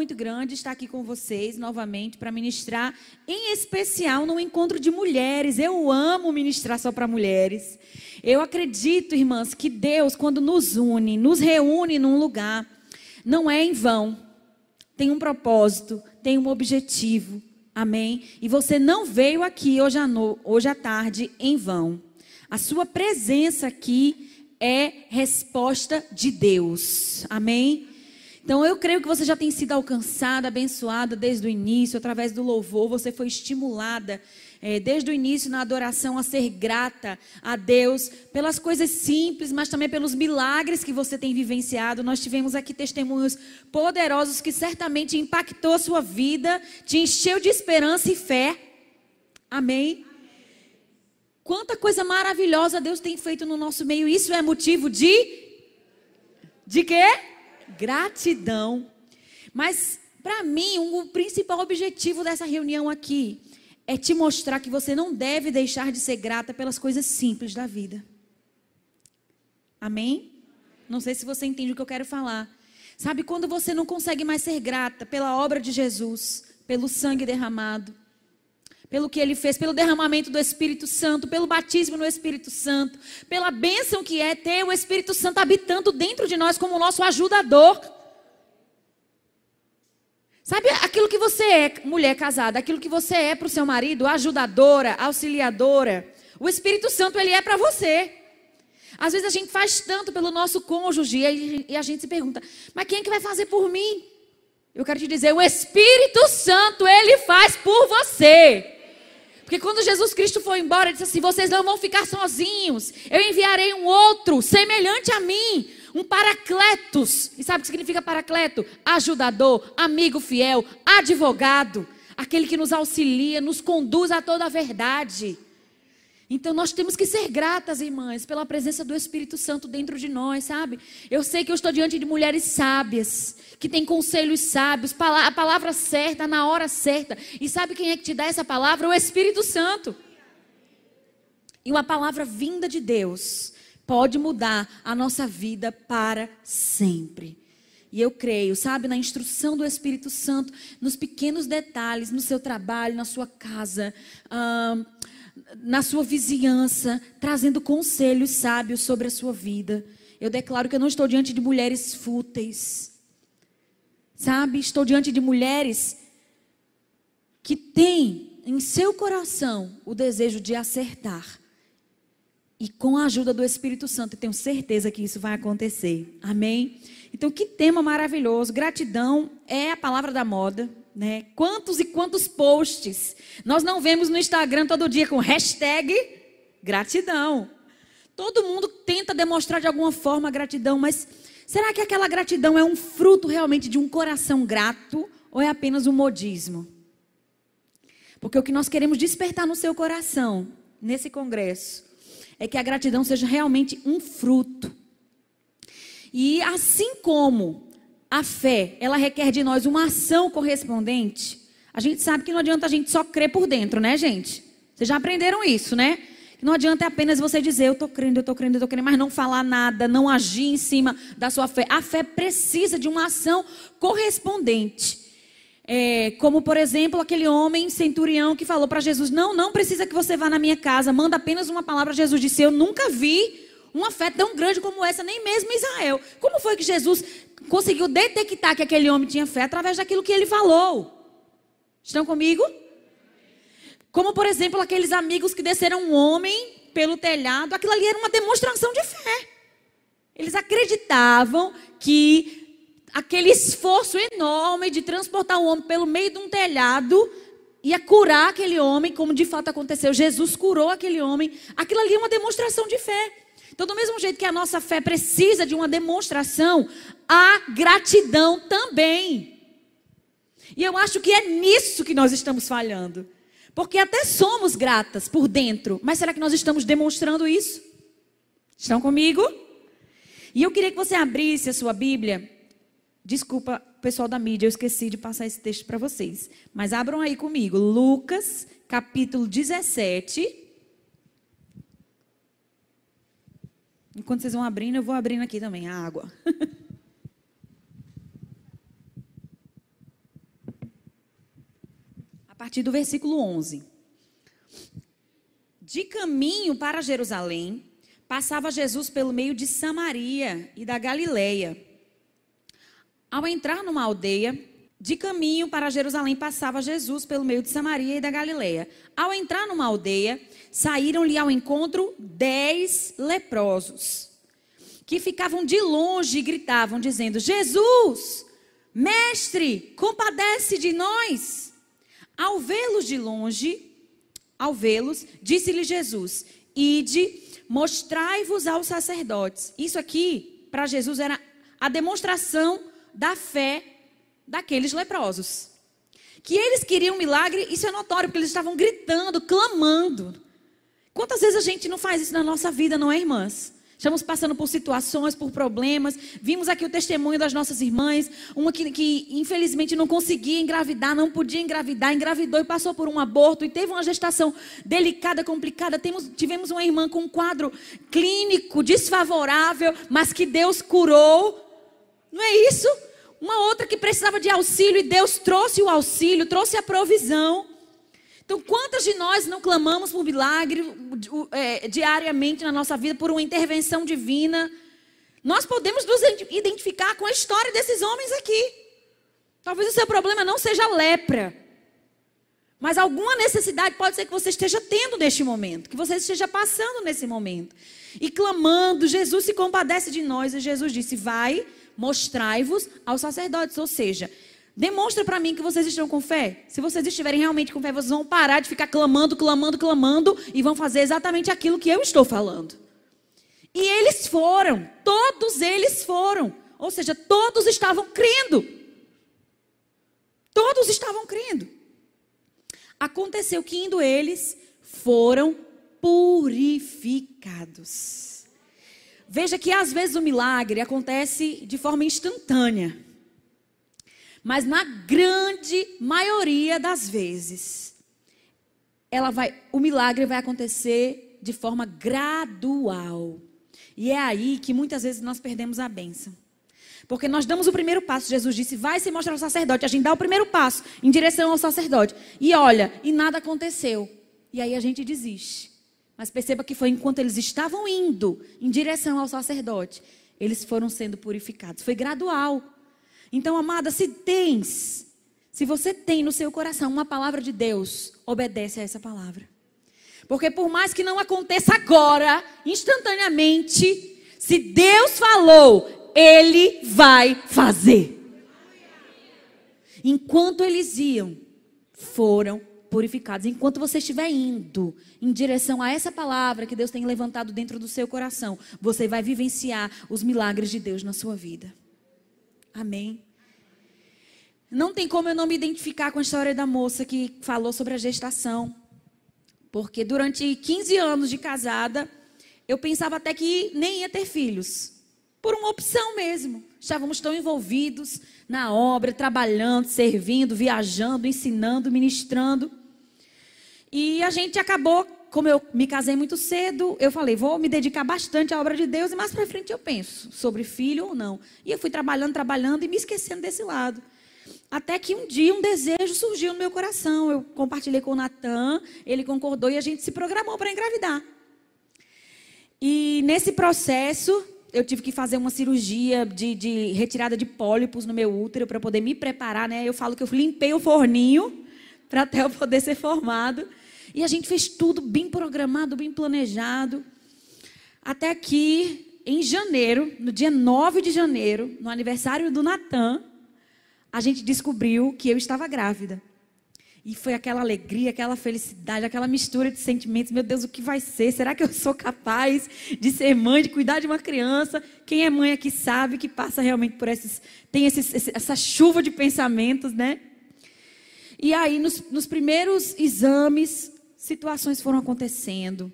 muito grande estar aqui com vocês novamente para ministrar, em especial no encontro de mulheres. Eu amo ministrar só para mulheres. Eu acredito, irmãs, que Deus, quando nos une, nos reúne num lugar, não é em vão. Tem um propósito, tem um objetivo. Amém? E você não veio aqui hoje à, no, hoje à tarde em vão. A sua presença aqui é resposta de Deus. Amém? Então eu creio que você já tem sido alcançada, abençoada desde o início, através do louvor, você foi estimulada é, desde o início na adoração a ser grata a Deus pelas coisas simples, mas também pelos milagres que você tem vivenciado. Nós tivemos aqui testemunhos poderosos que certamente impactou a sua vida, te encheu de esperança e fé. Amém. Quanta coisa maravilhosa Deus tem feito no nosso meio. Isso é motivo de de quê? Gratidão. Mas, para mim, o principal objetivo dessa reunião aqui é te mostrar que você não deve deixar de ser grata pelas coisas simples da vida. Amém? Não sei se você entende o que eu quero falar. Sabe quando você não consegue mais ser grata pela obra de Jesus, pelo sangue derramado, pelo que ele fez, pelo derramamento do Espírito Santo, pelo batismo no Espírito Santo, pela bênção que é ter o Espírito Santo habitando dentro de nós como nosso ajudador. Sabe aquilo que você é, mulher casada, aquilo que você é para o seu marido, ajudadora, auxiliadora. O Espírito Santo, ele é para você. Às vezes a gente faz tanto pelo nosso cônjuge e a gente se pergunta, mas quem é que vai fazer por mim? Eu quero te dizer, o Espírito Santo, ele faz por você. Porque quando Jesus Cristo foi embora, ele disse assim: Vocês não vão ficar sozinhos. Eu enviarei um outro, semelhante a mim, um paracletos. E sabe o que significa paracleto? Ajudador, amigo fiel, advogado, aquele que nos auxilia, nos conduz a toda a verdade. Então nós temos que ser gratas, irmãs, pela presença do Espírito Santo dentro de nós, sabe? Eu sei que eu estou diante de mulheres sábias, que têm conselhos sábios, a palavra certa, na hora certa. E sabe quem é que te dá essa palavra? O Espírito Santo. E uma palavra vinda de Deus pode mudar a nossa vida para sempre. E eu creio, sabe, na instrução do Espírito Santo, nos pequenos detalhes, no seu trabalho, na sua casa. Na sua vizinhança, trazendo conselhos sábios sobre a sua vida. Eu declaro que eu não estou diante de mulheres fúteis. Sabe? Estou diante de mulheres que têm em seu coração o desejo de acertar. E com a ajuda do Espírito Santo, tenho certeza que isso vai acontecer. Amém? Então, que tema maravilhoso. Gratidão é a palavra da moda. Né? Quantos e quantos posts nós não vemos no Instagram todo dia com hashtag gratidão. Todo mundo tenta demonstrar de alguma forma gratidão, mas será que aquela gratidão é um fruto realmente de um coração grato ou é apenas um modismo? Porque o que nós queremos despertar no seu coração, nesse congresso, é que a gratidão seja realmente um fruto. E assim como a fé, ela requer de nós uma ação correspondente. A gente sabe que não adianta a gente só crer por dentro, né, gente? Vocês já aprenderam isso, né? Não adianta apenas você dizer, eu estou crendo, eu estou crendo, eu estou crendo, mas não falar nada, não agir em cima da sua fé. A fé precisa de uma ação correspondente. É, como, por exemplo, aquele homem centurião que falou para Jesus: Não, não precisa que você vá na minha casa, manda apenas uma palavra. Jesus disse: Eu nunca vi uma fé tão grande como essa, nem mesmo Israel. Como foi que Jesus conseguiu detectar que aquele homem tinha fé através daquilo que ele falou? Estão comigo? Como, por exemplo, aqueles amigos que desceram um homem pelo telhado, aquilo ali era uma demonstração de fé. Eles acreditavam que aquele esforço enorme de transportar o homem pelo meio de um telhado ia curar aquele homem, como de fato aconteceu. Jesus curou aquele homem. Aquilo ali é uma demonstração de fé. Então, do mesmo jeito que a nossa fé precisa de uma demonstração, a gratidão também. E eu acho que é nisso que nós estamos falhando. Porque até somos gratas por dentro, mas será que nós estamos demonstrando isso? Estão comigo? E eu queria que você abrisse a sua Bíblia. Desculpa, pessoal da mídia, eu esqueci de passar esse texto para vocês. Mas abram aí comigo. Lucas, capítulo 17. Enquanto vocês vão abrindo, eu vou abrindo aqui também a água. a partir do versículo 11. De caminho para Jerusalém, passava Jesus pelo meio de Samaria e da Galileia. Ao entrar numa aldeia, de caminho para Jerusalém passava Jesus pelo meio de Samaria e da Galileia. Ao entrar numa aldeia, saíram-lhe ao encontro dez leprosos, que ficavam de longe e gritavam, dizendo: Jesus, mestre, compadece de nós. Ao vê-los de longe, ao vê-los, disse-lhe Jesus: Ide mostrai-vos aos sacerdotes. Isso aqui, para Jesus, era a demonstração da fé daqueles leprosos. Que eles queriam um milagre, isso é notório, porque eles estavam gritando, clamando. Quantas vezes a gente não faz isso na nossa vida, não é, irmãs? Estamos passando por situações, por problemas. Vimos aqui o testemunho das nossas irmãs. Uma que, que, infelizmente não conseguia engravidar, não podia engravidar, engravidou e passou por um aborto e teve uma gestação delicada, complicada. Temos, tivemos uma irmã com um quadro clínico desfavorável, mas que Deus curou. Não é isso? Uma outra que precisava de auxílio e Deus trouxe o auxílio, trouxe a provisão. Então, quantas de nós não clamamos por milagre é, diariamente na nossa vida, por uma intervenção divina? Nós podemos nos identificar com a história desses homens aqui. Talvez o seu problema não seja lepra, mas alguma necessidade pode ser que você esteja tendo neste momento, que você esteja passando nesse momento. E clamando, Jesus se compadece de nós, e Jesus disse: Vai, mostrai-vos aos sacerdotes. Ou seja, Demonstra para mim que vocês estão com fé. Se vocês estiverem realmente com fé, vocês vão parar de ficar clamando, clamando, clamando e vão fazer exatamente aquilo que eu estou falando. E eles foram, todos eles foram. Ou seja, todos estavam crendo. Todos estavam crendo. Aconteceu que indo eles, foram purificados. Veja que às vezes o milagre acontece de forma instantânea. Mas na grande maioria das vezes, ela vai, o milagre vai acontecer de forma gradual. E é aí que muitas vezes nós perdemos a bênção. Porque nós damos o primeiro passo, Jesus disse, vai se mostrar ao sacerdote. A gente dá o primeiro passo em direção ao sacerdote. E olha, e nada aconteceu. E aí a gente desiste. Mas perceba que foi enquanto eles estavam indo em direção ao sacerdote, eles foram sendo purificados. Foi gradual. Então, amada, se tens, se você tem no seu coração uma palavra de Deus, obedece a essa palavra. Porque por mais que não aconteça agora, instantaneamente, se Deus falou, Ele vai fazer. Enquanto eles iam, foram purificados. Enquanto você estiver indo em direção a essa palavra que Deus tem levantado dentro do seu coração, você vai vivenciar os milagres de Deus na sua vida. Amém. Não tem como eu não me identificar com a história da moça que falou sobre a gestação. Porque durante 15 anos de casada, eu pensava até que nem ia ter filhos. Por uma opção mesmo. Estávamos tão envolvidos na obra, trabalhando, servindo, viajando, ensinando, ministrando. E a gente acabou, como eu me casei muito cedo, eu falei, vou me dedicar bastante à obra de Deus e mais para frente eu penso sobre filho ou não. E eu fui trabalhando, trabalhando e me esquecendo desse lado. Até que um dia um desejo surgiu no meu coração. Eu compartilhei com o Natan, ele concordou e a gente se programou para engravidar. E nesse processo, eu tive que fazer uma cirurgia de, de retirada de pólipos no meu útero para poder me preparar, né? Eu falo que eu limpei o forninho para até eu poder ser formado. E a gente fez tudo bem programado, bem planejado. Até que, em janeiro, no dia 9 de janeiro, no aniversário do Natan, a gente descobriu que eu estava grávida. E foi aquela alegria, aquela felicidade, aquela mistura de sentimentos. Meu Deus, o que vai ser? Será que eu sou capaz de ser mãe, de cuidar de uma criança? Quem é mãe aqui sabe que passa realmente por esses. tem esses, essa chuva de pensamentos, né? E aí, nos, nos primeiros exames, situações foram acontecendo.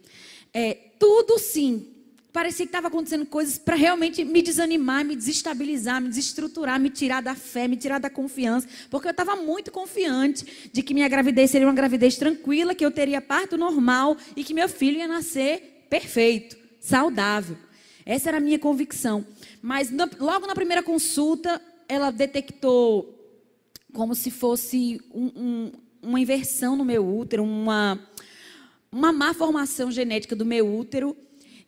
É, tudo sim, parecia que estava acontecendo coisas para realmente me desanimar, me desestabilizar, me desestruturar, me tirar da fé, me tirar da confiança, porque eu estava muito confiante de que minha gravidez seria uma gravidez tranquila, que eu teria parto normal e que meu filho ia nascer perfeito, saudável. Essa era a minha convicção. Mas logo na primeira consulta, ela detectou como se fosse um, um, uma inversão no meu útero, uma, uma má formação genética do meu útero.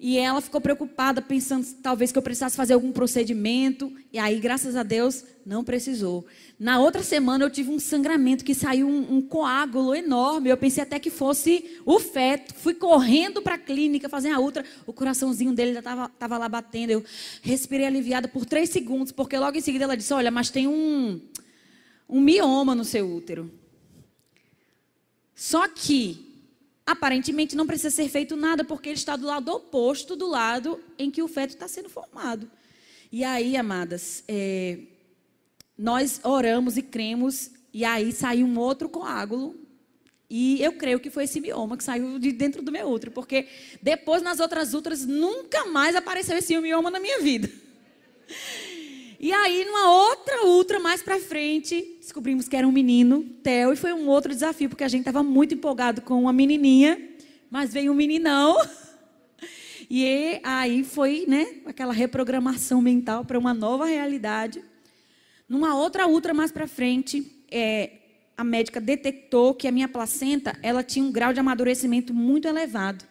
E ela ficou preocupada, pensando talvez que eu precisasse fazer algum procedimento. E aí, graças a Deus, não precisou. Na outra semana, eu tive um sangramento que saiu um, um coágulo enorme. Eu pensei até que fosse o feto. Fui correndo para a clínica fazer a outra. O coraçãozinho dele já estava lá batendo. Eu respirei aliviada por três segundos, porque logo em seguida ela disse: Olha, mas tem um, um mioma no seu útero. Só que aparentemente não precisa ser feito nada, porque ele está do lado oposto do lado em que o feto está sendo formado. E aí, amadas, é, nós oramos e cremos, e aí saiu um outro coágulo. E eu creio que foi esse mioma que saiu de dentro do meu útero, porque depois nas outras outras nunca mais apareceu esse mioma na minha vida. E aí, numa outra ultra mais para frente, descobrimos que era um menino, Theo, e foi um outro desafio, porque a gente estava muito empolgado com uma menininha, mas veio um meninão. E aí foi, né, aquela reprogramação mental para uma nova realidade. Numa outra ultra mais para frente, é, a médica detectou que a minha placenta, ela tinha um grau de amadurecimento muito elevado.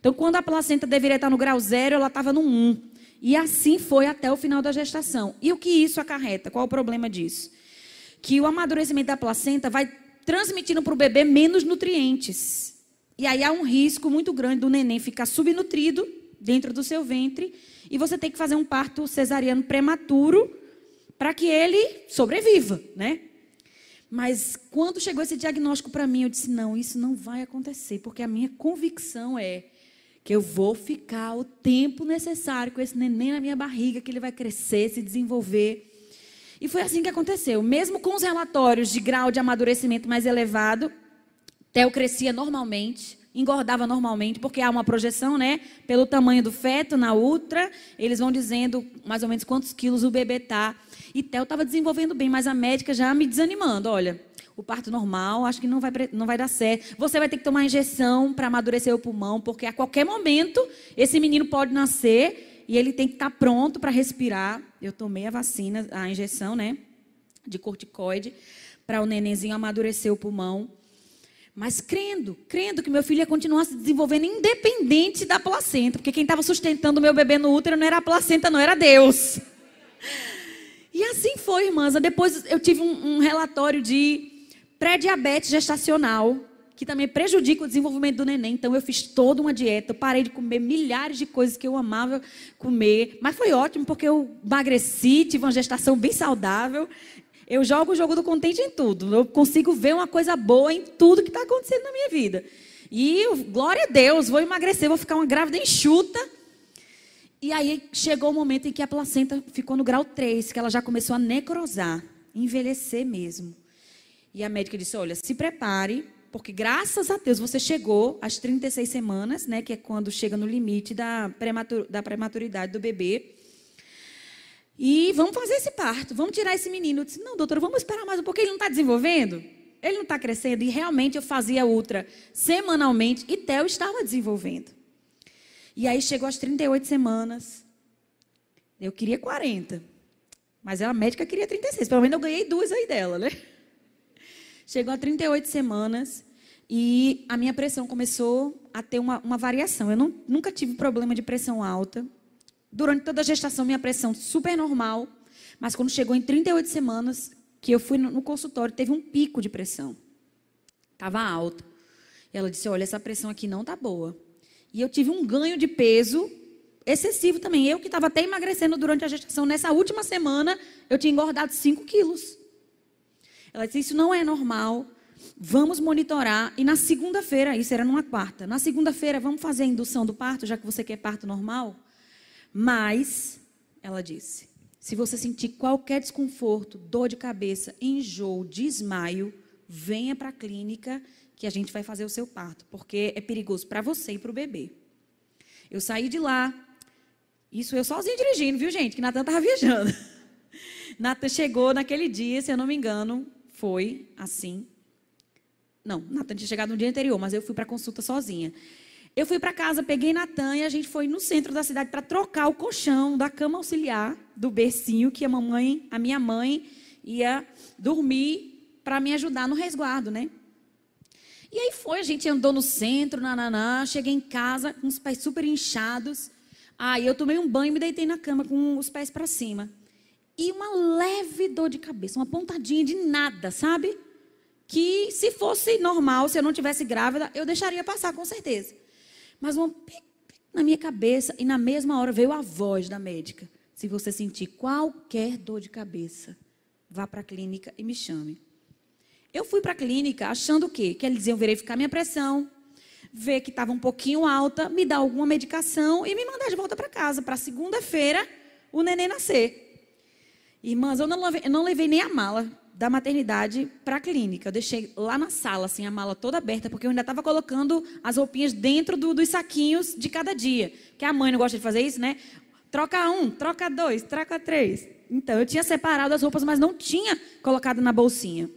Então, quando a placenta deveria estar no grau zero, ela estava no 1. E assim foi até o final da gestação. E o que isso acarreta? Qual o problema disso? Que o amadurecimento da placenta vai transmitindo para o bebê menos nutrientes. E aí há um risco muito grande do neném ficar subnutrido dentro do seu ventre e você tem que fazer um parto cesariano prematuro para que ele sobreviva, né? Mas quando chegou esse diagnóstico para mim, eu disse: não, isso não vai acontecer, porque a minha convicção é que eu vou ficar o tempo necessário com esse neném na minha barriga, que ele vai crescer, se desenvolver. E foi assim que aconteceu. Mesmo com os relatórios de grau de amadurecimento mais elevado, Theo crescia normalmente, engordava normalmente, porque há uma projeção, né? Pelo tamanho do feto na ultra, eles vão dizendo mais ou menos quantos quilos o bebê tá. E Theo estava desenvolvendo bem, mas a médica já me desanimando. Olha, o parto normal, acho que não vai, não vai dar certo. Você vai ter que tomar injeção para amadurecer o pulmão, porque a qualquer momento esse menino pode nascer e ele tem que estar tá pronto para respirar. Eu tomei a vacina, a injeção, né, de corticoide, para o nenenzinho amadurecer o pulmão. Mas crendo, crendo que meu filho ia continuar se desenvolvendo independente da placenta, porque quem estava sustentando meu bebê no útero não era a placenta, não era Deus. E assim foi, irmãs. Depois eu tive um, um relatório de pré-diabetes gestacional, que também prejudica o desenvolvimento do neném. Então eu fiz toda uma dieta, eu parei de comer milhares de coisas que eu amava comer, mas foi ótimo porque eu emagreci, tive uma gestação bem saudável. Eu jogo o jogo do contente em tudo. Eu consigo ver uma coisa boa em tudo que está acontecendo na minha vida. E glória a Deus, vou emagrecer, vou ficar uma grávida enxuta. E aí chegou o momento em que a placenta ficou no grau 3, que ela já começou a necrosar, envelhecer mesmo. E a médica disse: Olha, se prepare, porque graças a Deus você chegou às 36 semanas, né, que é quando chega no limite da, prematur da prematuridade do bebê. E vamos fazer esse parto, vamos tirar esse menino. Eu disse: Não, doutora, vamos esperar mais um pouco, ele não está desenvolvendo? Ele não está crescendo? E realmente eu fazia ultra semanalmente e Theo estava desenvolvendo. E aí chegou às 38 semanas. Eu queria 40. Mas a médica queria 36. Pelo menos eu ganhei duas aí dela, né? Chegou a 38 semanas e a minha pressão começou a ter uma, uma variação. Eu não, nunca tive problema de pressão alta. Durante toda a gestação, minha pressão super normal. Mas quando chegou em 38 semanas, que eu fui no, consultório, teve um pico de pressão. Estava alta. E ela disse: Olha, essa pressão aqui não está boa. E eu tive um ganho de peso excessivo também. Eu que estava até emagrecendo durante a gestação, nessa última semana, eu tinha engordado 5 quilos. Ela disse: Isso não é normal. Vamos monitorar. E na segunda-feira, isso era numa quarta. Na segunda-feira, vamos fazer a indução do parto, já que você quer parto normal. Mas, ela disse: se você sentir qualquer desconforto, dor de cabeça, enjoo, desmaio, venha para a clínica que a gente vai fazer o seu parto, porque é perigoso para você e para o bebê. Eu saí de lá, isso eu sozinha dirigindo, viu, gente? Que Natan estava viajando. Natan chegou naquele dia, se eu não me engano, foi assim. Não, Natan tinha chegado no dia anterior, mas eu fui para consulta sozinha. Eu fui para casa, peguei Natan e a gente foi no centro da cidade para trocar o colchão da cama auxiliar do bercinho que a mamãe, a minha mãe ia dormir para me ajudar no resguardo, né? E aí foi, a gente andou no centro, nananá, cheguei em casa com os pés super inchados. Aí eu tomei um banho e me deitei na cama com os pés para cima. E uma leve dor de cabeça, uma pontadinha de nada, sabe? Que se fosse normal, se eu não tivesse grávida, eu deixaria passar com certeza. Mas uma na minha cabeça e na mesma hora veio a voz da médica. Se você sentir qualquer dor de cabeça, vá para a clínica e me chame. Eu fui para a clínica achando o quê? Que eles iam verificar minha pressão, ver que estava um pouquinho alta, me dar alguma medicação e me mandar de volta para casa, para segunda-feira o neném nascer. Irmãs, eu não, levei, eu não levei nem a mala da maternidade para a clínica. Eu deixei lá na sala, assim, a mala toda aberta, porque eu ainda estava colocando as roupinhas dentro do, dos saquinhos de cada dia. Que a mãe não gosta de fazer isso, né? Troca um, troca dois, troca três. Então, eu tinha separado as roupas, mas não tinha colocado na bolsinha.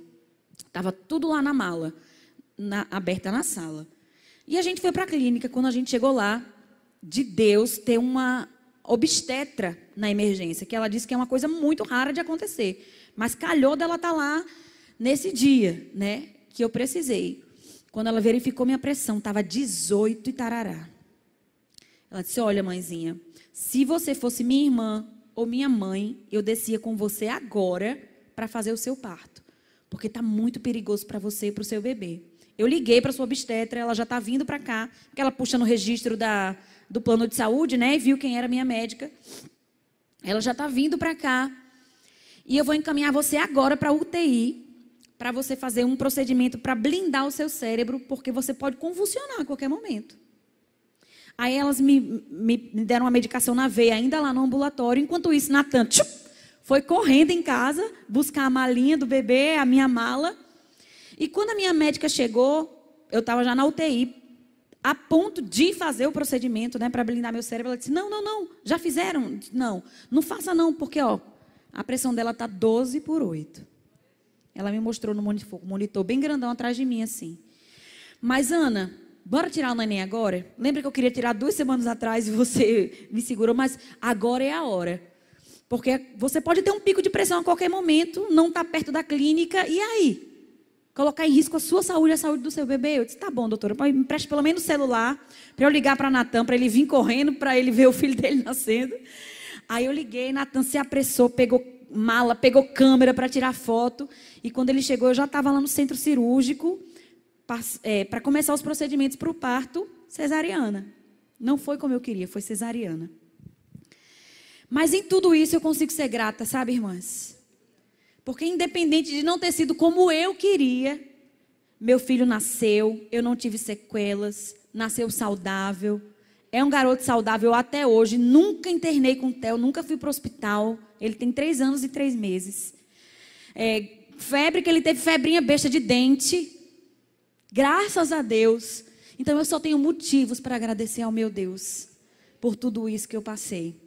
Estava tudo lá na mala, na, aberta na sala. E a gente foi para a clínica. Quando a gente chegou lá, de Deus ter uma obstetra na emergência, que ela disse que é uma coisa muito rara de acontecer. Mas calhou dela estar tá lá nesse dia, né? Que eu precisei. Quando ela verificou minha pressão, estava 18 e tarará. Ela disse: Olha, mãezinha, se você fosse minha irmã ou minha mãe, eu descia com você agora para fazer o seu parto. Porque está muito perigoso para você e para o seu bebê. Eu liguei para sua obstetra, ela já está vindo para cá, porque ela puxa no registro da, do plano de saúde, né? E viu quem era minha médica. Ela já está vindo para cá. E eu vou encaminhar você agora para UTI, para você fazer um procedimento para blindar o seu cérebro, porque você pode convulsionar a qualquer momento. Aí elas me, me, me deram uma medicação na veia, ainda lá no ambulatório. Enquanto isso, Natan foi correndo em casa buscar a malinha do bebê, a minha mala. E quando a minha médica chegou, eu estava já na UTI, a ponto de fazer o procedimento, né, para blindar meu cérebro. Ela disse: Não, não, não, já fizeram? Não, não faça não, porque ó, a pressão dela está 12 por 8. Ela me mostrou no monitor, monitor bem grandão atrás de mim, assim. Mas, Ana, bora tirar o neném agora? Lembra que eu queria tirar duas semanas atrás e você me segurou, mas agora é a hora. Porque você pode ter um pico de pressão a qualquer momento, não está perto da clínica, e aí? Colocar em risco a sua saúde e a saúde do seu bebê? Eu disse, tá bom, doutora, me preste pelo menos o celular, para eu ligar para Natan, para ele vir correndo, para ele ver o filho dele nascendo. Aí eu liguei, Natan se apressou, pegou mala, pegou câmera para tirar foto. E quando ele chegou, eu já estava lá no centro cirúrgico para é, começar os procedimentos para o parto cesariana. Não foi como eu queria, foi cesariana. Mas em tudo isso eu consigo ser grata, sabe, irmãs? Porque independente de não ter sido como eu queria, meu filho nasceu, eu não tive sequelas, nasceu saudável, é um garoto saudável até hoje. Nunca internei com o Theo, nunca fui para o hospital. Ele tem três anos e três meses. É, febre que ele teve febrinha besta de dente. Graças a Deus. Então eu só tenho motivos para agradecer ao meu Deus por tudo isso que eu passei.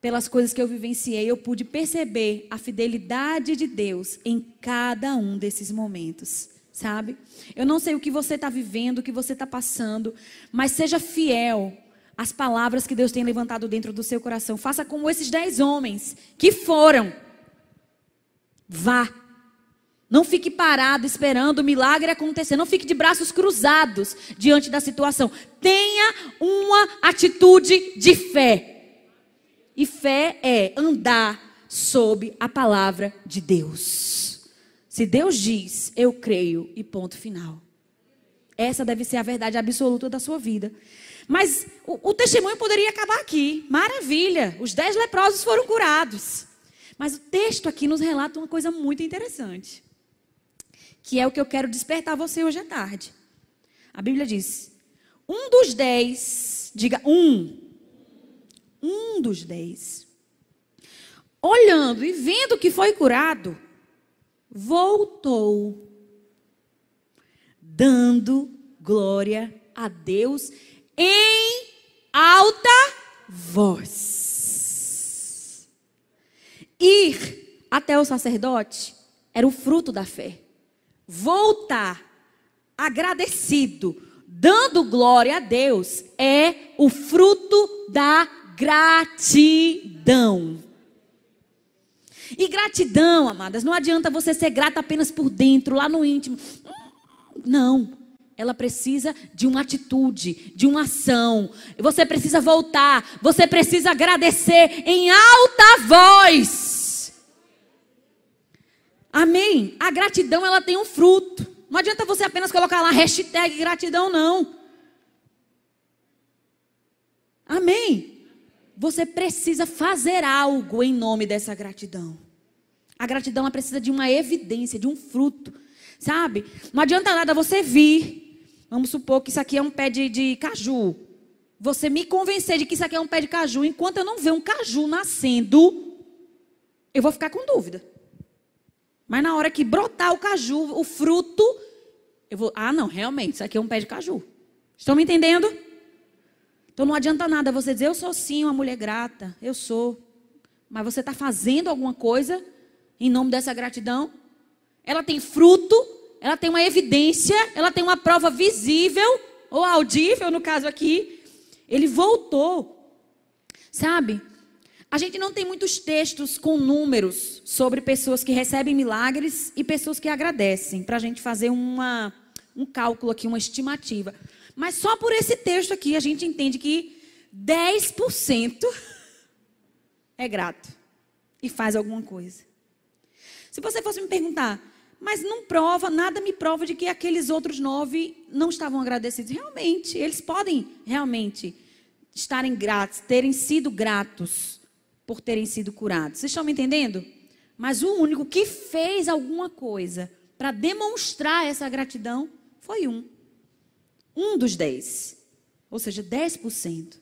Pelas coisas que eu vivenciei, eu pude perceber a fidelidade de Deus em cada um desses momentos sabe? Eu não sei o que você está vivendo, o que você está passando, mas seja fiel às palavras que Deus tem levantado dentro do seu coração. Faça como esses dez homens que foram. Vá. Não fique parado esperando o milagre acontecer. Não fique de braços cruzados diante da situação. Tenha uma atitude de fé. E fé é andar sob a palavra de Deus. Se Deus diz, eu creio e ponto final. Essa deve ser a verdade absoluta da sua vida. Mas o, o testemunho poderia acabar aqui. Maravilha, os dez leprosos foram curados. Mas o texto aqui nos relata uma coisa muito interessante. Que é o que eu quero despertar você hoje à tarde. A Bíblia diz: um dos dez, diga um, um dos dez, olhando e vendo que foi curado, voltou, dando glória a Deus em alta voz. Ir até o sacerdote era o fruto da fé. Voltar agradecido, dando glória a Deus, é o fruto da gratidão. E gratidão, amadas, não adianta você ser grata apenas por dentro, lá no íntimo. Não. ela precisa de uma atitude, de uma ação. Você precisa voltar, você precisa agradecer em alta voz. Amém? A gratidão ela tem um fruto. Não adianta você apenas colocar lá hashtag gratidão, não. Amém? Você precisa fazer algo em nome dessa gratidão. A gratidão ela precisa de uma evidência, de um fruto. Sabe? Não adianta nada você vir Vamos supor que isso aqui é um pé de, de caju. Você me convencer de que isso aqui é um pé de caju, enquanto eu não ver um caju nascendo, eu vou ficar com dúvida. Mas na hora que brotar o caju, o fruto, eu vou. Ah, não, realmente, isso aqui é um pé de caju. Estão me entendendo? Então não adianta nada você dizer, eu sou sim uma mulher grata, eu sou. Mas você está fazendo alguma coisa em nome dessa gratidão? Ela tem fruto ela tem uma evidência, ela tem uma prova visível, ou audível, no caso aqui. Ele voltou. Sabe? A gente não tem muitos textos com números sobre pessoas que recebem milagres e pessoas que agradecem, para a gente fazer uma, um cálculo aqui, uma estimativa. Mas só por esse texto aqui a gente entende que 10% é grato e faz alguma coisa. Se você fosse me perguntar, mas não prova, nada me prova de que aqueles outros nove não estavam agradecidos. Realmente, eles podem realmente estarem gratos, terem sido gratos por terem sido curados. Vocês estão me entendendo? Mas o único que fez alguma coisa para demonstrar essa gratidão foi um. Um dos dez. Ou seja, 10%.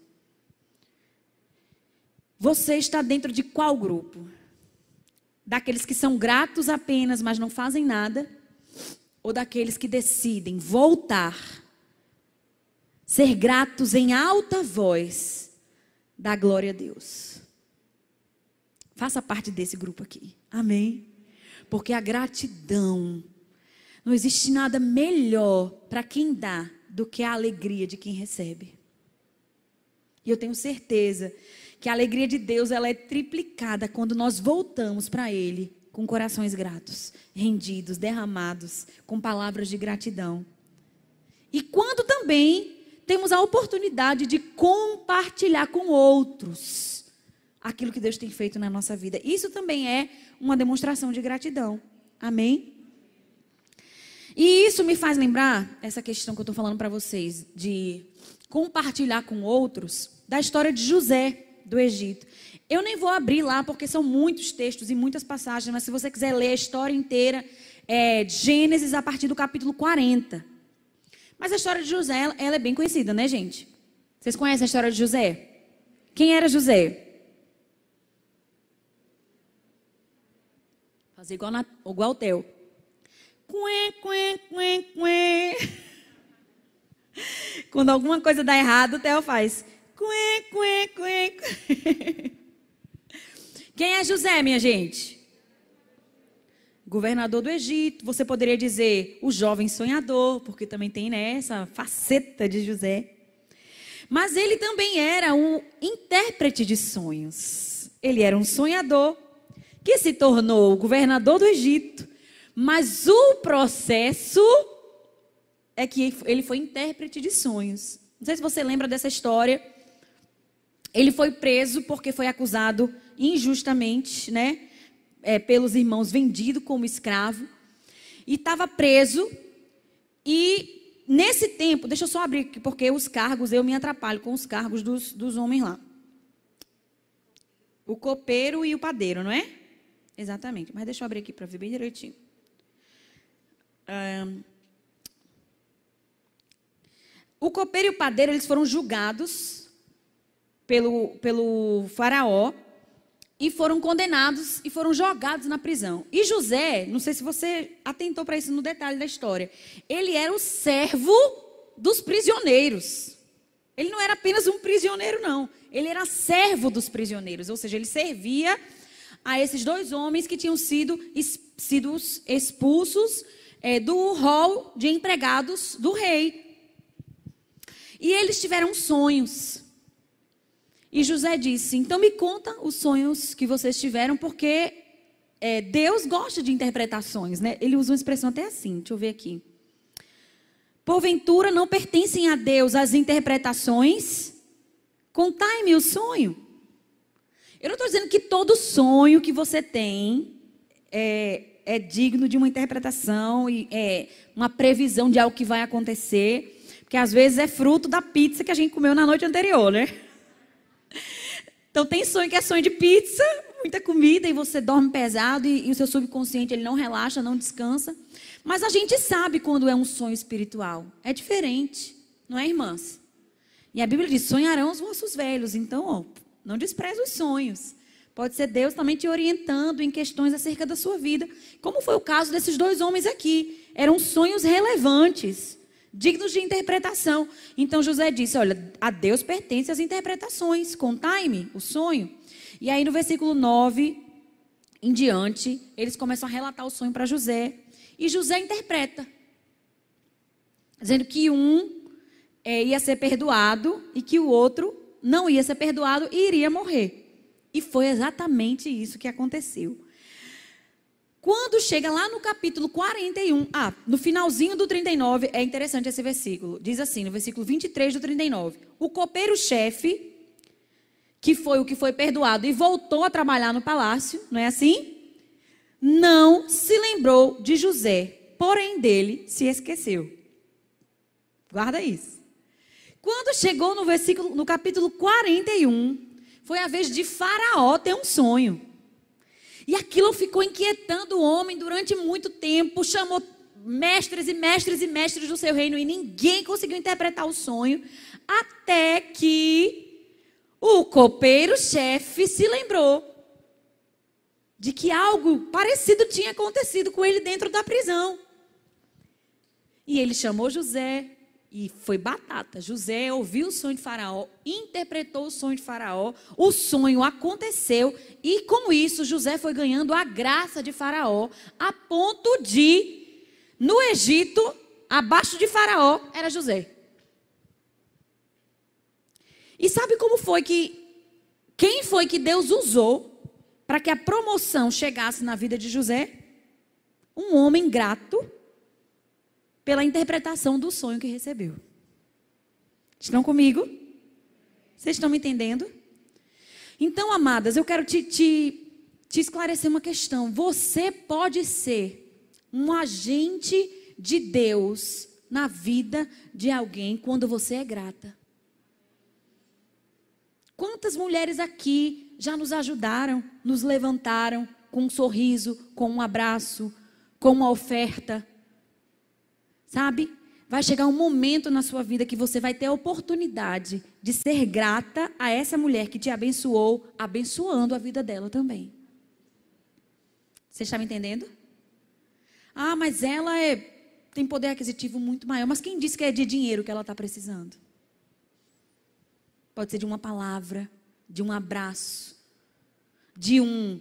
Você está dentro de qual grupo? daqueles que são gratos apenas, mas não fazem nada, ou daqueles que decidem voltar, ser gratos em alta voz, da glória a Deus. Faça parte desse grupo aqui. Amém? Porque a gratidão, não existe nada melhor para quem dá do que a alegria de quem recebe. E eu tenho certeza que a alegria de Deus ela é triplicada quando nós voltamos para Ele com corações gratos, rendidos, derramados, com palavras de gratidão. E quando também temos a oportunidade de compartilhar com outros aquilo que Deus tem feito na nossa vida. Isso também é uma demonstração de gratidão. Amém? E isso me faz lembrar essa questão que eu estou falando para vocês, de compartilhar com outros, da história de José do Egito. Eu nem vou abrir lá, porque são muitos textos e muitas passagens, mas se você quiser ler a história inteira, é Gênesis a partir do capítulo 40. Mas a história de José, ela é bem conhecida, né, gente? Vocês conhecem a história de José? Quem era José? Fazer igual, na, igual o Theo. Quê, quê, quê, quê. Quando alguma coisa dá errado, o Theo faz. Quê, quê, quê, Quem é José, minha gente? Governador do Egito. Você poderia dizer o jovem sonhador, porque também tem né, essa faceta de José. Mas ele também era um intérprete de sonhos. Ele era um sonhador que se tornou governador do Egito. Mas o processo é que ele foi intérprete de sonhos. Não sei se você lembra dessa história. Ele foi preso porque foi acusado injustamente, né? É, pelos irmãos, vendido como escravo. E estava preso. E nesse tempo, deixa eu só abrir aqui, porque os cargos, eu me atrapalho com os cargos dos, dos homens lá. O copeiro e o padeiro, não é? Exatamente. Mas deixa eu abrir aqui para ver bem direitinho. Um, o copeiro e o padeiro, eles foram julgados pelo, pelo faraó e foram condenados e foram jogados na prisão. E José, não sei se você atentou para isso no detalhe da história, ele era o servo dos prisioneiros. Ele não era apenas um prisioneiro, não. Ele era servo dos prisioneiros, ou seja, ele servia a esses dois homens que tinham sido, sido expulsos é, do hall de empregados do rei. E eles tiveram sonhos. E José disse: Então me conta os sonhos que vocês tiveram, porque é, Deus gosta de interpretações, né? Ele usa uma expressão até assim, deixa eu ver aqui. Porventura não pertencem a Deus as interpretações? Contai-me o sonho. Eu não estou dizendo que todo sonho que você tem é, é digno de uma interpretação e é uma previsão de algo que vai acontecer, porque às vezes é fruto da pizza que a gente comeu na noite anterior, né? Então tem sonho que é sonho de pizza, muita comida e você dorme pesado e, e o seu subconsciente ele não relaxa, não descansa. Mas a gente sabe quando é um sonho espiritual. É diferente, não é, irmãs? E a Bíblia diz: sonharão os vossos velhos. Então, ó, não despreze os sonhos. Pode ser Deus também te orientando em questões acerca da sua vida. Como foi o caso desses dois homens aqui. Eram sonhos relevantes, dignos de interpretação. Então José disse: Olha, a Deus pertence as interpretações. Contai-me o sonho. E aí no versículo 9 em diante, eles começam a relatar o sonho para José. E José interpreta, dizendo que um é, ia ser perdoado e que o outro não ia ser perdoado e iria morrer. E foi exatamente isso que aconteceu. Quando chega lá no capítulo 41, ah, no finalzinho do 39, é interessante esse versículo. Diz assim, no versículo 23 do 39: O copeiro-chefe, que foi o que foi perdoado e voltou a trabalhar no palácio, não é assim? não se lembrou de José, porém dele se esqueceu. Guarda isso. Quando chegou no versículo, no capítulo 41, foi a vez de Faraó ter um sonho. E aquilo ficou inquietando o homem durante muito tempo, chamou mestres e mestres e mestres do seu reino e ninguém conseguiu interpretar o sonho, até que o copeiro-chefe se lembrou de que algo parecido tinha acontecido com ele dentro da prisão. E ele chamou José e foi batata. José ouviu o sonho de Faraó, interpretou o sonho de Faraó, o sonho aconteceu e com isso José foi ganhando a graça de Faraó, a ponto de no Egito, abaixo de Faraó, era José. E sabe como foi que quem foi que Deus usou para que a promoção chegasse na vida de José, um homem grato pela interpretação do sonho que recebeu. Estão comigo? Vocês estão me entendendo? Então, amadas, eu quero te, te, te esclarecer uma questão. Você pode ser um agente de Deus na vida de alguém quando você é grata. Quantas mulheres aqui já nos ajudaram, nos levantaram com um sorriso, com um abraço, com uma oferta. Sabe? Vai chegar um momento na sua vida que você vai ter a oportunidade de ser grata a essa mulher que te abençoou, abençoando a vida dela também. Você está me entendendo? Ah, mas ela é, tem poder aquisitivo muito maior. Mas quem disse que é de dinheiro que ela está precisando? Pode ser de uma palavra, de um abraço, de um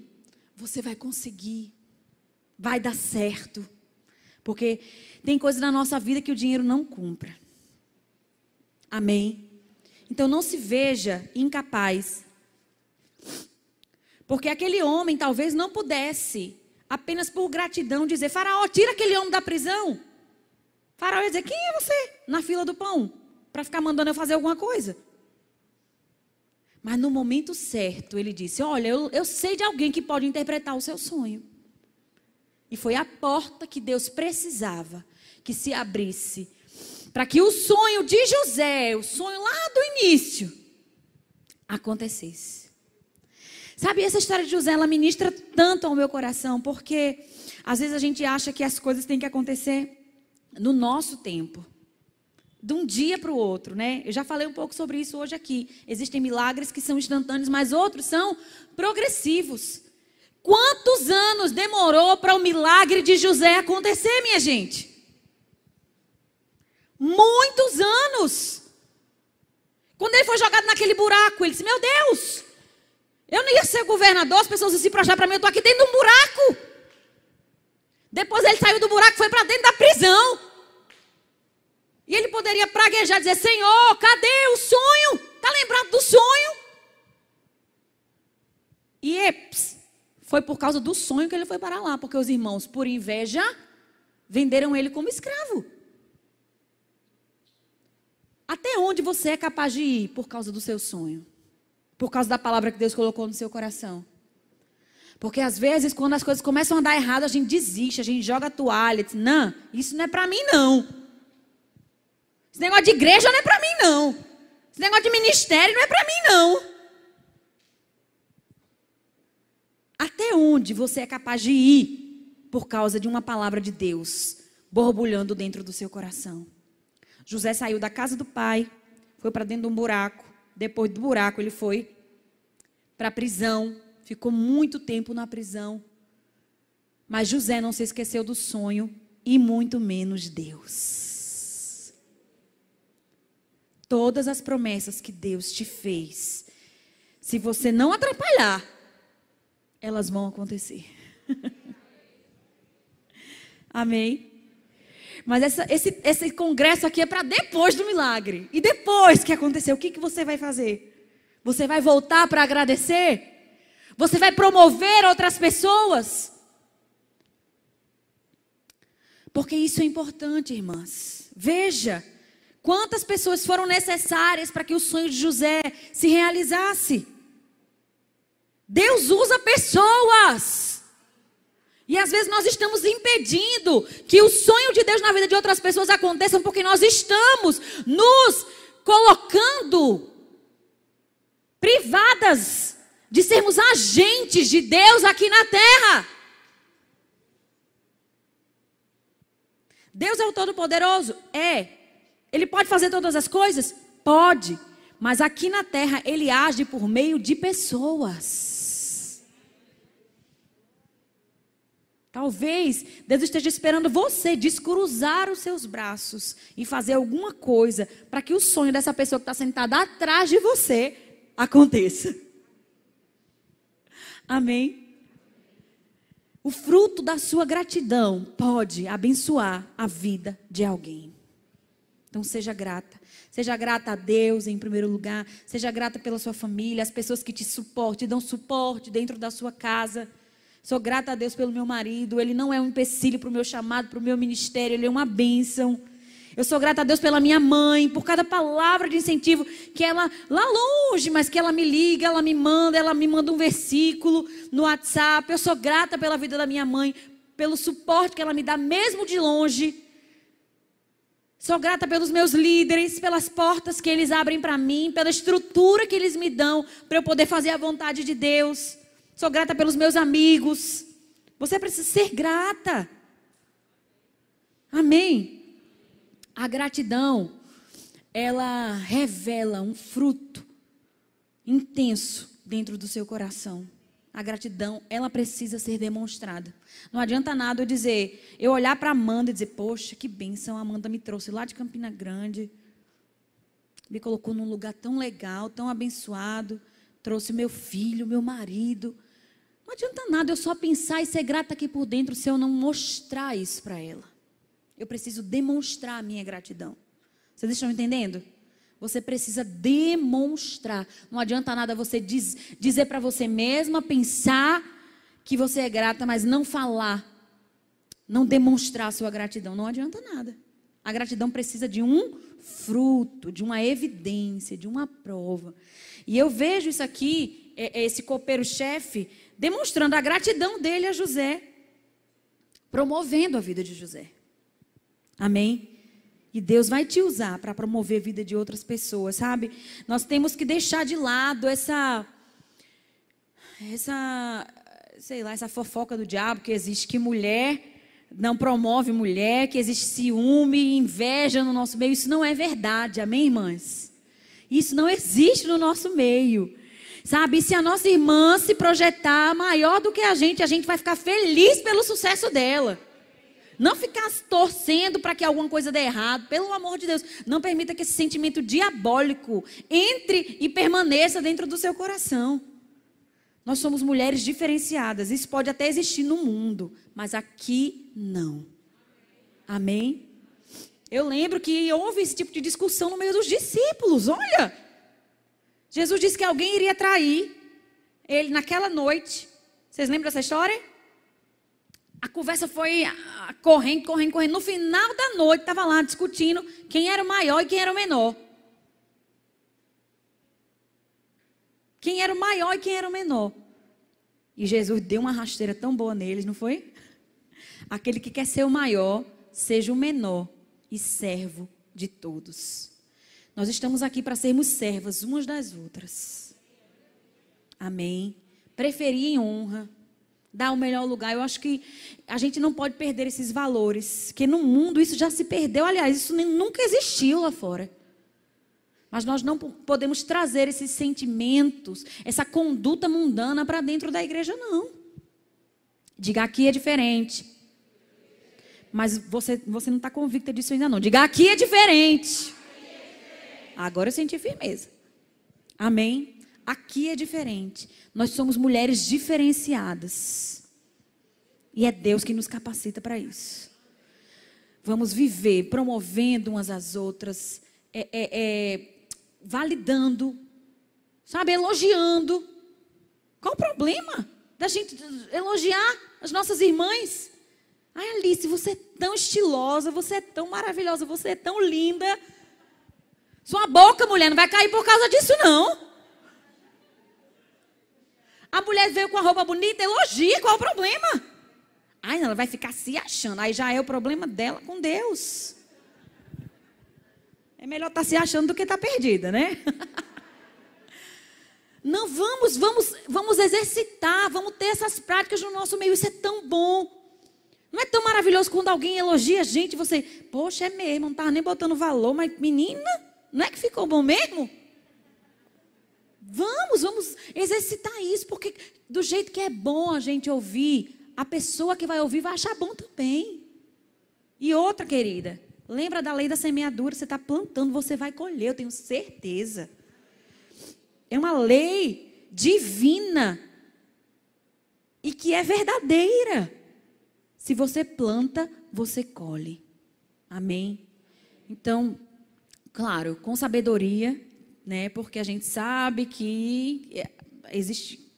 você vai conseguir, vai dar certo. Porque tem coisas na nossa vida que o dinheiro não cumpra. Amém? Então não se veja incapaz. Porque aquele homem talvez não pudesse, apenas por gratidão, dizer: Faraó, tira aquele homem da prisão. Faraó ia dizer: Quem é você na fila do pão? Para ficar mandando eu fazer alguma coisa. Mas no momento certo, ele disse: Olha, eu, eu sei de alguém que pode interpretar o seu sonho. E foi a porta que Deus precisava que se abrisse para que o sonho de José, o sonho lá do início, acontecesse. Sabe, essa história de José, ela ministra tanto ao meu coração, porque às vezes a gente acha que as coisas têm que acontecer no nosso tempo de um dia para o outro, né? Eu já falei um pouco sobre isso hoje aqui. Existem milagres que são instantâneos, mas outros são progressivos. Quantos anos demorou para o milagre de José acontecer, minha gente? Muitos anos. Quando ele foi jogado naquele buraco, ele disse: Meu Deus, eu não ia ser governador, as pessoas assim para para mim, eu estou aqui dentro de um buraco. Depois ele saiu do buraco e foi para dentro da prisão. E ele poderia praguejar, dizer: Senhor, cadê o sonho? Está lembrado do sonho? E eps, foi por causa do sonho que ele foi para lá, porque os irmãos, por inveja, venderam ele como escravo. Até onde você é capaz de ir por causa do seu sonho? Por causa da palavra que Deus colocou no seu coração? Porque às vezes, quando as coisas começam a dar errado, a gente desiste, a gente joga a toalha, diz, não, isso não é para mim não. Esse negócio de igreja não é para mim não. Esse negócio de ministério não é para mim não. Até onde você é capaz de ir por causa de uma palavra de Deus borbulhando dentro do seu coração? José saiu da casa do pai, foi para dentro de um buraco. Depois do buraco, ele foi para a prisão. Ficou muito tempo na prisão. Mas José não se esqueceu do sonho e muito menos Deus. Todas as promessas que Deus te fez, se você não atrapalhar, elas vão acontecer. Amém? Mas essa, esse, esse congresso aqui é para depois do milagre. E depois que aconteceu, o que, que você vai fazer? Você vai voltar para agradecer? Você vai promover outras pessoas? Porque isso é importante, irmãs. Veja quantas pessoas foram necessárias para que o sonho de José se realizasse. Deus usa pessoas. E às vezes nós estamos impedindo que o sonho de Deus na vida de outras pessoas aconteça porque nós estamos nos colocando privadas de sermos agentes de Deus aqui na terra. Deus é o Todo-Poderoso? É. Ele pode fazer todas as coisas? Pode. Mas aqui na terra ele age por meio de pessoas. Talvez Deus esteja esperando você descruzar os seus braços e fazer alguma coisa para que o sonho dessa pessoa que está sentada atrás de você aconteça. Amém? O fruto da sua gratidão pode abençoar a vida de alguém. Então seja grata. Seja grata a Deus em primeiro lugar. Seja grata pela sua família, as pessoas que te suportam, te dão suporte dentro da sua casa. Sou grata a Deus pelo meu marido. Ele não é um empecilho para o meu chamado, para o meu ministério. Ele é uma bênção. Eu sou grata a Deus pela minha mãe, por cada palavra de incentivo que ela, lá longe, mas que ela me liga, ela me manda, ela me manda um versículo no WhatsApp. Eu sou grata pela vida da minha mãe, pelo suporte que ela me dá, mesmo de longe. Sou grata pelos meus líderes, pelas portas que eles abrem para mim, pela estrutura que eles me dão para eu poder fazer a vontade de Deus. Sou grata pelos meus amigos. Você precisa ser grata. Amém. A gratidão, ela revela um fruto intenso dentro do seu coração. A gratidão, ela precisa ser demonstrada. Não adianta nada eu dizer, eu olhar para Amanda e dizer, poxa, que bênção, a Amanda me trouxe lá de Campina Grande, me colocou num lugar tão legal, tão abençoado, trouxe meu filho, meu marido. Não adianta nada eu só pensar e ser grata aqui por dentro se eu não mostrar isso para ela. Eu preciso demonstrar a minha gratidão. Vocês estão entendendo? Você precisa demonstrar. Não adianta nada você diz, dizer para você mesma, pensar que você é grata, mas não falar. Não demonstrar sua gratidão. Não adianta nada. A gratidão precisa de um fruto, de uma evidência, de uma prova. E eu vejo isso aqui, é, é esse copeiro-chefe, demonstrando a gratidão dele a José, promovendo a vida de José. Amém? E Deus vai te usar para promover a vida de outras pessoas, sabe? Nós temos que deixar de lado essa essa sei lá, essa fofoca do diabo que existe que mulher não promove mulher, que existe ciúme, inveja no nosso meio. Isso não é verdade, amém, irmãs? Isso não existe no nosso meio. Sabe, se a nossa irmã se projetar maior do que a gente, a gente vai ficar feliz pelo sucesso dela. Não ficar torcendo para que alguma coisa dê errado. Pelo amor de Deus, não permita que esse sentimento diabólico entre e permaneça dentro do seu coração. Nós somos mulheres diferenciadas. Isso pode até existir no mundo, mas aqui não. Amém? Eu lembro que houve esse tipo de discussão no meio dos discípulos. Olha, Jesus disse que alguém iria trair ele naquela noite. Vocês lembram dessa história? A conversa foi correndo, correndo, correndo. No final da noite, estava lá discutindo quem era o maior e quem era o menor. Quem era o maior e quem era o menor. E Jesus deu uma rasteira tão boa neles, não foi? Aquele que quer ser o maior, seja o menor e servo de todos. Nós estamos aqui para sermos servas umas das outras. Amém. Preferir em honra, dar o melhor lugar. Eu acho que a gente não pode perder esses valores, que no mundo isso já se perdeu. Aliás, isso nunca existiu lá fora. Mas nós não podemos trazer esses sentimentos, essa conduta mundana para dentro da igreja, não. Diga aqui é diferente. Mas você, você não está convicta disso ainda não. Diga aqui é diferente. Agora eu senti firmeza. Amém? Aqui é diferente. Nós somos mulheres diferenciadas. E é Deus que nos capacita para isso. Vamos viver promovendo umas às outras, é, é, é, validando, sabe, elogiando. Qual o problema da gente elogiar as nossas irmãs? Ai, Alice, você é tão estilosa, você é tão maravilhosa, você é tão linda. Sua boca, mulher, não vai cair por causa disso, não. A mulher veio com a roupa bonita, elogia, qual o problema? Ai, ela vai ficar se achando. Aí já é o problema dela com Deus. É melhor estar tá se achando do que estar tá perdida, né? Não, vamos, vamos, vamos exercitar, vamos ter essas práticas no nosso meio. Isso é tão bom. Não é tão maravilhoso quando alguém elogia a gente, você, poxa, é mesmo, não estava nem botando valor, mas menina, não é que ficou bom mesmo? Vamos, vamos exercitar isso, porque do jeito que é bom a gente ouvir, a pessoa que vai ouvir vai achar bom também. E outra, querida, Lembra da lei da semeadura? Você está plantando, você vai colher, eu tenho certeza. É uma lei divina e que é verdadeira. Se você planta, você colhe. Amém? Então, claro, com sabedoria, né? Porque a gente sabe que é, existe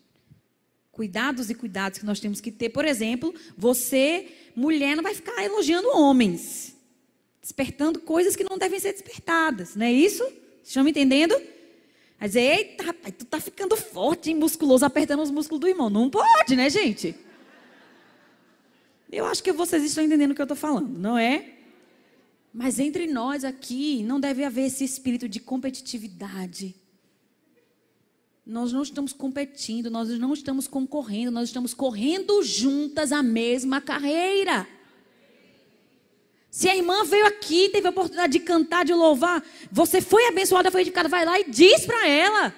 cuidados e cuidados que nós temos que ter. Por exemplo, você, mulher, não vai ficar elogiando homens despertando coisas que não devem ser despertadas, não é isso? Vocês estão me entendendo? Vai dizer, eita, rapaz, tu tá ficando forte, hein, musculoso, apertando os músculos do irmão. Não pode, né, gente? Eu acho que vocês estão entendendo o que eu estou falando, não é? Mas entre nós aqui não deve haver esse espírito de competitividade. Nós não estamos competindo, nós não estamos concorrendo, nós estamos correndo juntas a mesma carreira. Se a irmã veio aqui, teve a oportunidade de cantar, de louvar, você foi abençoada, foi edificada, vai lá e diz para ela.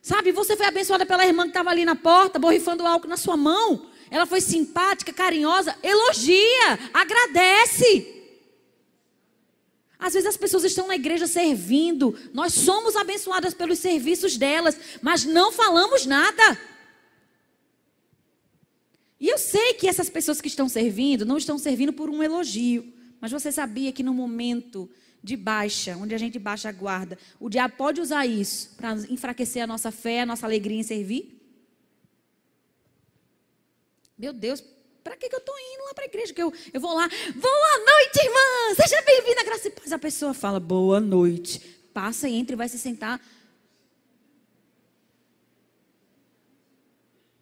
Sabe, você foi abençoada pela irmã que estava ali na porta, borrifando álcool na sua mão. Ela foi simpática, carinhosa, elogia, agradece. Às vezes as pessoas estão na igreja servindo, nós somos abençoadas pelos serviços delas, mas não falamos nada. E eu sei que essas pessoas que estão servindo não estão servindo por um elogio. Mas você sabia que no momento de baixa, onde a gente baixa a guarda, o diabo pode usar isso para enfraquecer a nossa fé, a nossa alegria em servir? Meu Deus, para que, que eu estou indo lá para a igreja? Que eu, eu vou lá, boa noite, irmã, seja bem-vinda, graça e paz. A pessoa fala, boa noite. Passa, entra e vai se sentar.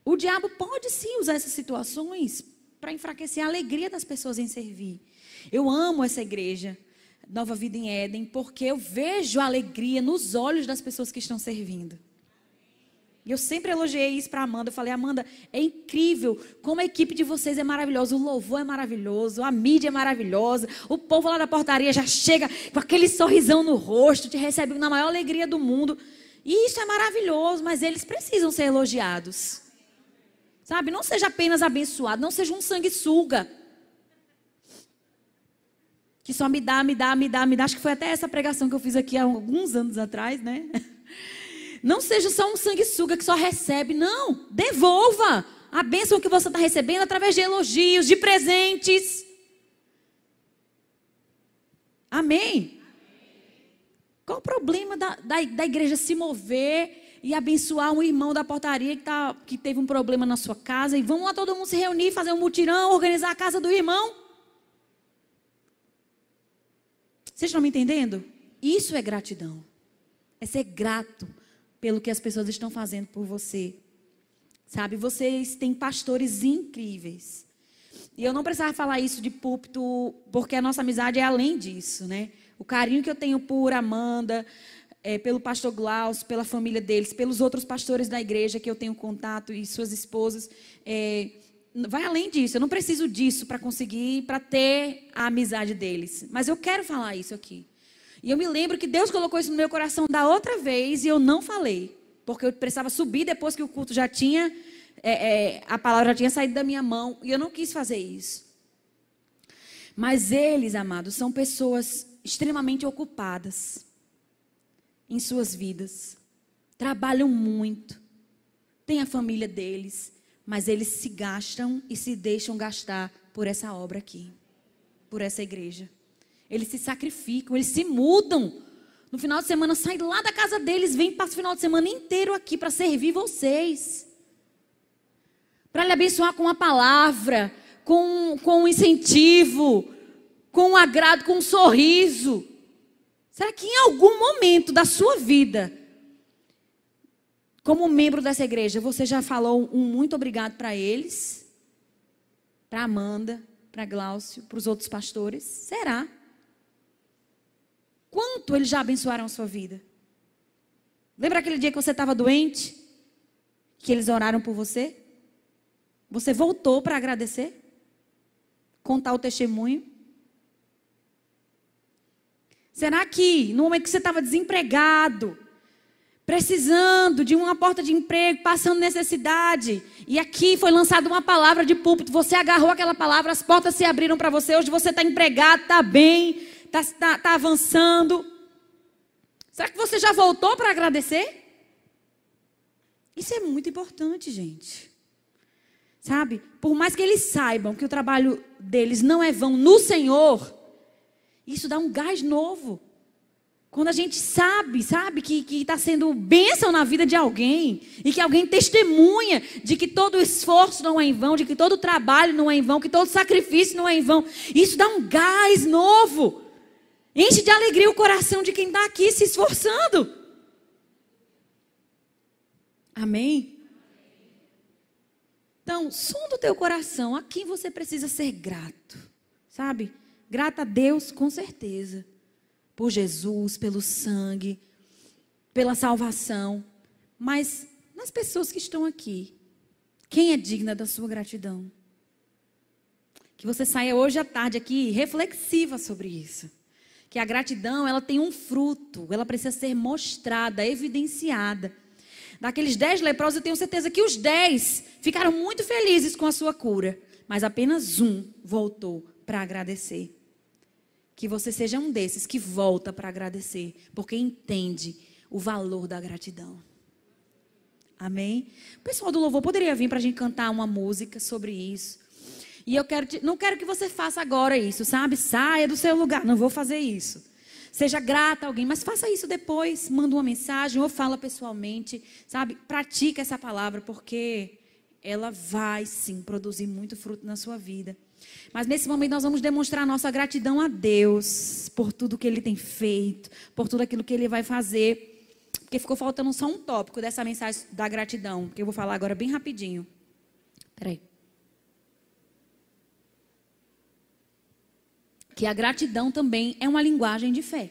O diabo pode sim usar essas situações para enfraquecer a alegria das pessoas em servir. Eu amo essa igreja, Nova Vida em Éden, porque eu vejo a alegria nos olhos das pessoas que estão servindo. E eu sempre elogiei isso para Amanda. Eu falei, Amanda, é incrível como a equipe de vocês é maravilhosa. O louvor é maravilhoso, a mídia é maravilhosa. O povo lá da portaria já chega com aquele sorrisão no rosto, te recebe na maior alegria do mundo. E isso é maravilhoso, mas eles precisam ser elogiados. Sabe? Não seja apenas abençoado, não seja um sanguessuga que só me dá, me dá, me dá, me dá. Acho que foi até essa pregação que eu fiz aqui há alguns anos atrás, né? Não seja só um sanguessuga que só recebe, não. Devolva a bênção que você está recebendo através de elogios, de presentes. Amém? Qual o problema da, da, da, igreja se mover e abençoar um irmão da portaria que, tá, que teve um problema na sua casa e vamos lá todo mundo se reunir, fazer um mutirão, organizar a casa do irmão? Vocês estão me entendendo? Isso é gratidão. É ser grato pelo que as pessoas estão fazendo por você. Sabe, vocês têm pastores incríveis. E eu não precisava falar isso de púlpito, porque a nossa amizade é além disso, né? O carinho que eu tenho por Amanda, é, pelo pastor Glaus, pela família deles, pelos outros pastores da igreja que eu tenho contato e suas esposas, é, vai além disso. Eu não preciso disso para conseguir, para ter a amizade deles. Mas eu quero falar isso aqui. E eu me lembro que Deus colocou isso no meu coração da outra vez e eu não falei. Porque eu precisava subir depois que o culto já tinha, é, é, a palavra já tinha saído da minha mão. E eu não quis fazer isso. Mas eles, amados, são pessoas extremamente ocupadas em suas vidas. Trabalham muito. Têm a família deles. Mas eles se gastam e se deixam gastar por essa obra aqui. Por essa igreja. Eles se sacrificam, eles se mudam. No final de semana, saem lá da casa deles, vêm para o final de semana inteiro aqui para servir vocês. Para lhe abençoar com a palavra, com, com um incentivo, com um agrado, com um sorriso. Será que em algum momento da sua vida, como membro dessa igreja, você já falou um muito obrigado para eles? Para Amanda, para Glaucio, para os outros pastores? Será? Quanto eles já abençoaram a sua vida? Lembra aquele dia que você estava doente? Que eles oraram por você? Você voltou para agradecer? Contar o testemunho? Será que no momento que você estava desempregado, precisando de uma porta de emprego, passando necessidade, e aqui foi lançada uma palavra de púlpito, você agarrou aquela palavra, as portas se abriram para você, hoje você está empregado, está bem, está tá, tá avançando. Será que você já voltou para agradecer? Isso é muito importante, gente. Sabe? Por mais que eles saibam que o trabalho deles não é vão no Senhor, isso dá um gás novo. Quando a gente sabe, sabe, que está sendo bênção na vida de alguém, e que alguém testemunha de que todo esforço não é em vão, de que todo trabalho não é em vão, que todo sacrifício não é em vão, isso dá um gás novo. Enche de alegria o coração de quem está aqui se esforçando. Amém? Então, som do teu coração, a quem você precisa ser grato, sabe? Grata a Deus, com certeza, por Jesus, pelo sangue, pela salvação, mas nas pessoas que estão aqui, quem é digna da sua gratidão? Que você saia hoje à tarde aqui reflexiva sobre isso que a gratidão ela tem um fruto, ela precisa ser mostrada, evidenciada. Daqueles dez leprosos, eu tenho certeza que os dez ficaram muito felizes com a sua cura, mas apenas um voltou para agradecer. Que você seja um desses que volta para agradecer, porque entende o valor da gratidão. Amém? O pessoal do louvor poderia vir para a gente cantar uma música sobre isso. E eu quero te, não quero que você faça agora isso, sabe? Saia do seu lugar. Não vou fazer isso. Seja grata a alguém, mas faça isso depois. Manda uma mensagem ou fala pessoalmente, sabe? Pratica essa palavra, porque ela vai sim produzir muito fruto na sua vida. Mas nesse momento nós vamos demonstrar nossa gratidão a Deus por tudo que Ele tem feito, por tudo aquilo que Ele vai fazer. Porque ficou faltando só um tópico dessa mensagem da gratidão, que eu vou falar agora bem rapidinho. Peraí. Que a gratidão também é uma linguagem de fé.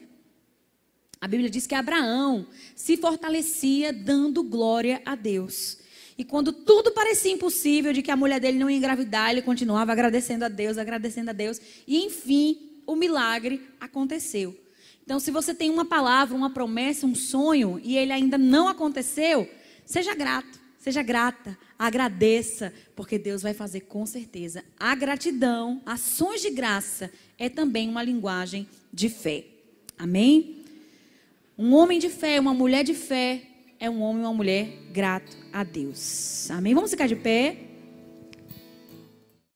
A Bíblia diz que Abraão se fortalecia dando glória a Deus. E quando tudo parecia impossível de que a mulher dele não ia engravidar, ele continuava agradecendo a Deus, agradecendo a Deus. E enfim, o milagre aconteceu. Então, se você tem uma palavra, uma promessa, um sonho e ele ainda não aconteceu, seja grato, seja grata, agradeça, porque Deus vai fazer com certeza. A gratidão, ações de graça, é também uma linguagem de fé. Amém? Um homem de fé, uma mulher de fé, é um homem e uma mulher grato a Deus. Amém? Vamos ficar de pé.